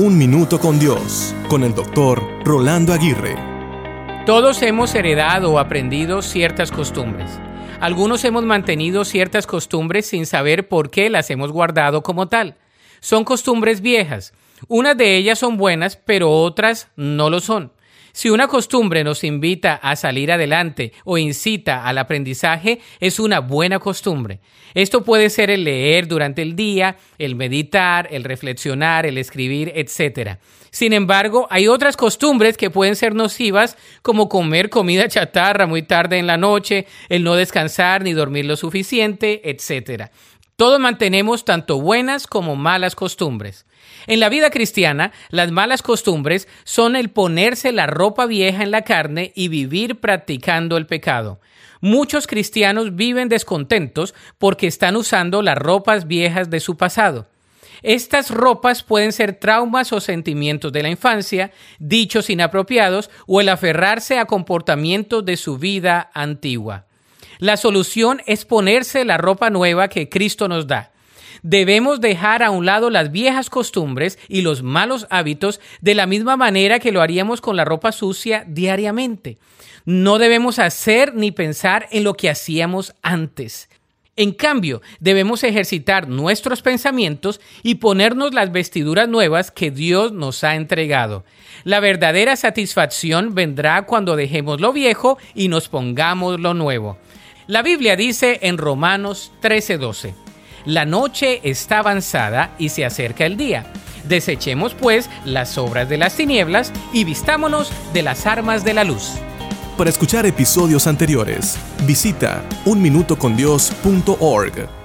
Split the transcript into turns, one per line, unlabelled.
Un Minuto con Dios, con el doctor Rolando Aguirre.
Todos hemos heredado o aprendido ciertas costumbres. Algunos hemos mantenido ciertas costumbres sin saber por qué las hemos guardado como tal. Son costumbres viejas. Unas de ellas son buenas, pero otras no lo son. Si una costumbre nos invita a salir adelante o incita al aprendizaje, es una buena costumbre. Esto puede ser el leer durante el día, el meditar, el reflexionar, el escribir, etc. Sin embargo, hay otras costumbres que pueden ser nocivas, como comer comida chatarra muy tarde en la noche, el no descansar ni dormir lo suficiente, etc. Todos mantenemos tanto buenas como malas costumbres. En la vida cristiana, las malas costumbres son el ponerse la ropa vieja en la carne y vivir practicando el pecado. Muchos cristianos viven descontentos porque están usando las ropas viejas de su pasado. Estas ropas pueden ser traumas o sentimientos de la infancia, dichos inapropiados o el aferrarse a comportamientos de su vida antigua. La solución es ponerse la ropa nueva que Cristo nos da. Debemos dejar a un lado las viejas costumbres y los malos hábitos de la misma manera que lo haríamos con la ropa sucia diariamente. No debemos hacer ni pensar en lo que hacíamos antes. En cambio, debemos ejercitar nuestros pensamientos y ponernos las vestiduras nuevas que Dios nos ha entregado. La verdadera satisfacción vendrá cuando dejemos lo viejo y nos pongamos lo nuevo. La Biblia dice en Romanos 13:12, La noche está avanzada y se acerca el día. Desechemos pues las obras de las tinieblas y vistámonos de las armas de la luz.
Para escuchar episodios anteriores, visita unminutocondios.org.